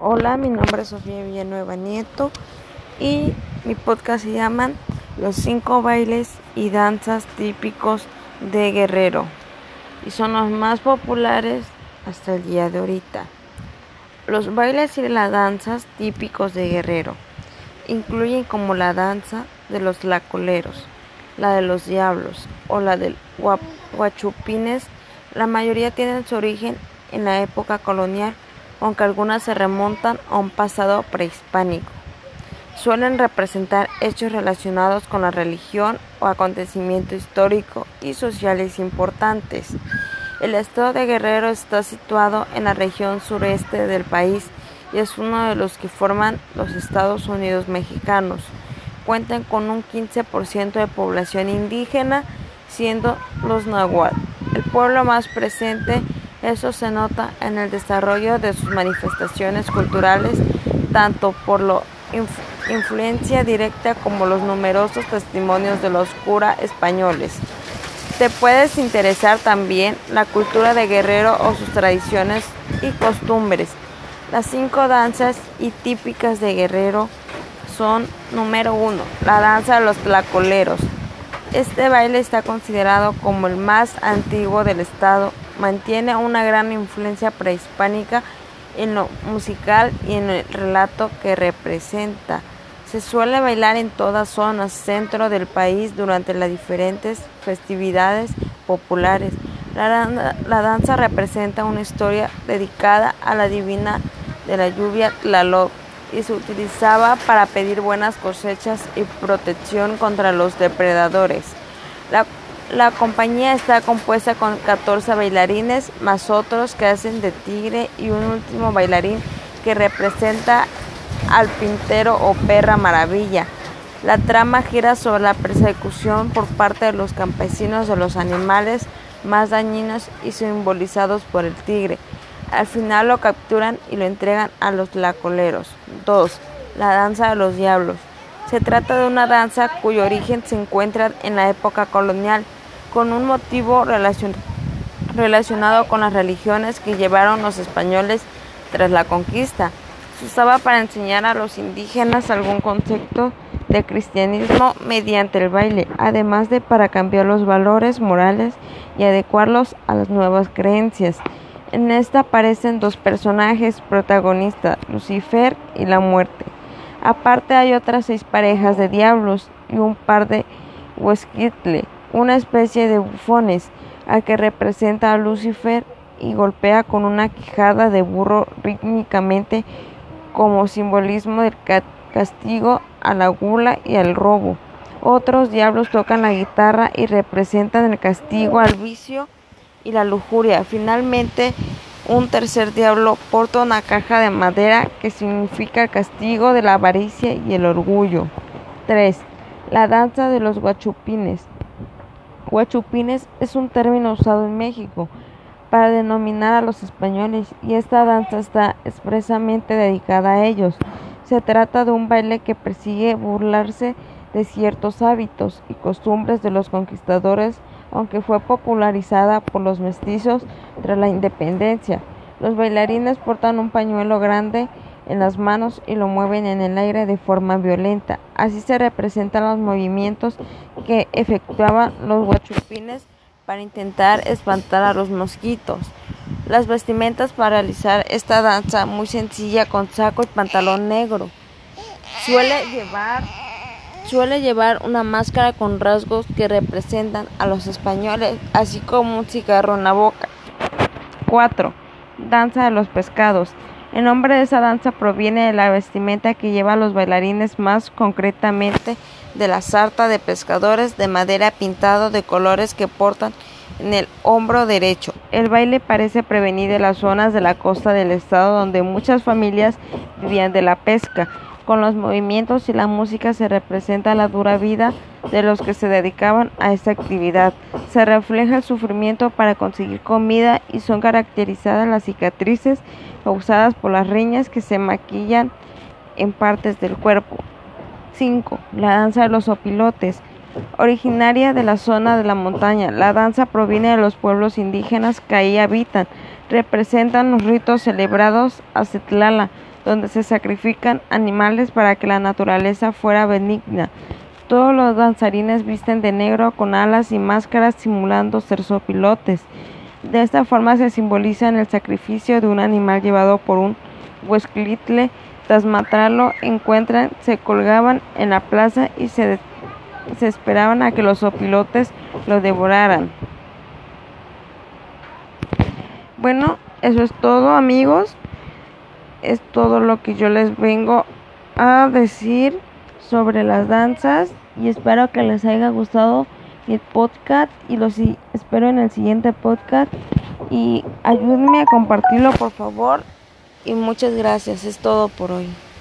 Hola, mi nombre es Sofía Villanueva Nieto y mi podcast se llama Los cinco bailes y danzas típicos de Guerrero y son los más populares hasta el día de ahorita. Los bailes y las danzas típicos de Guerrero incluyen como la danza de los lacoleros, la de los diablos o la del guachupines. La mayoría tienen su origen en la época colonial aunque algunas se remontan a un pasado prehispánico. Suelen representar hechos relacionados con la religión o acontecimientos históricos y sociales importantes. El estado de Guerrero está situado en la región sureste del país y es uno de los que forman los Estados Unidos mexicanos. Cuentan con un 15% de población indígena, siendo los nahuatl. El pueblo más presente eso se nota en el desarrollo de sus manifestaciones culturales, tanto por la influencia directa como los numerosos testimonios de los curas españoles. Te puedes interesar también la cultura de Guerrero o sus tradiciones y costumbres. Las cinco danzas y típicas de Guerrero son número uno, la danza de los tlacoleros. Este baile está considerado como el más antiguo del estado mantiene una gran influencia prehispánica en lo musical y en el relato que representa. Se suele bailar en todas zonas centro del país durante las diferentes festividades populares. La, danza representa una historia dedicada a la divina de la lluvia Tlaloc y se utilizaba para pedir buenas cosechas y protección contra los depredadores. La compañía está compuesta con 14 bailarines más otros que hacen de tigre y un último bailarín que representa al pintero o perra maravilla. La trama gira sobre la persecución por parte de los campesinos de los animales más dañinos y simbolizados por el tigre. Al final lo capturan y lo entregan a los lacoleros. 2. La danza de los diablos. Se trata de una danza cuyo origen se encuentra en la época colonial con un motivo relacionado con las religiones que llevaron los españoles tras la conquista. Se usaba para enseñar a los indígenas algún concepto de cristianismo mediante el baile, además de para cambiar los valores morales y adecuarlos a las nuevas creencias. En esta aparecen dos personajes protagonistas, Lucifer y la muerte. Aparte hay otras seis parejas de diablos y un par de huesquitle una especie de bufones, al que representa a Lucifer y golpea con una quijada de burro rítmicamente como simbolismo del castigo a la gula y al robo. Otros diablos tocan la guitarra y representan el castigo al vicio y la lujuria. Finalmente, un tercer diablo porta una caja de madera que significa castigo de la avaricia y el orgullo. 3. La danza de los guachupines. Huachupines es un término usado en México para denominar a los españoles y esta danza está expresamente dedicada a ellos. Se trata de un baile que persigue burlarse de ciertos hábitos y costumbres de los conquistadores, aunque fue popularizada por los mestizos tras la independencia. Los bailarines portan un pañuelo grande en las manos y lo mueven en el aire de forma violenta. Así se representan los movimientos que efectuaban los guachupines para intentar espantar a los mosquitos. Las vestimentas para realizar esta danza muy sencilla con saco y pantalón negro. Suele llevar suele llevar una máscara con rasgos que representan a los españoles, así como un cigarro en la boca. 4. Danza de los pescados. El nombre de esa danza proviene de la vestimenta que llevan los bailarines, más concretamente de la sarta de pescadores de madera pintado de colores que portan en el hombro derecho. El baile parece prevenir de las zonas de la costa del estado donde muchas familias vivían de la pesca. Con los movimientos y la música se representa la dura vida de los que se dedicaban a esta actividad. Se refleja el sufrimiento para conseguir comida y son caracterizadas las cicatrices causadas por las riñas que se maquillan en partes del cuerpo. 5. La danza de los opilotes. Originaria de la zona de la montaña, la danza proviene de los pueblos indígenas que ahí habitan. representan los ritos celebrados a Cetlala, donde se sacrifican animales para que la naturaleza fuera benigna. Todos los danzarines visten de negro con alas y máscaras simulando ser sopilotes. De esta forma se simboliza el sacrificio de un animal llevado por un huesclitle. Tras matarlo, encuentran, se colgaban en la plaza y se, se esperaban a que los sopilotes lo devoraran. Bueno, eso es todo amigos. Es todo lo que yo les vengo a decir sobre las danzas y espero que les haya gustado el podcast y los espero en el siguiente podcast y ayúdenme a compartirlo por favor y muchas gracias. Es todo por hoy.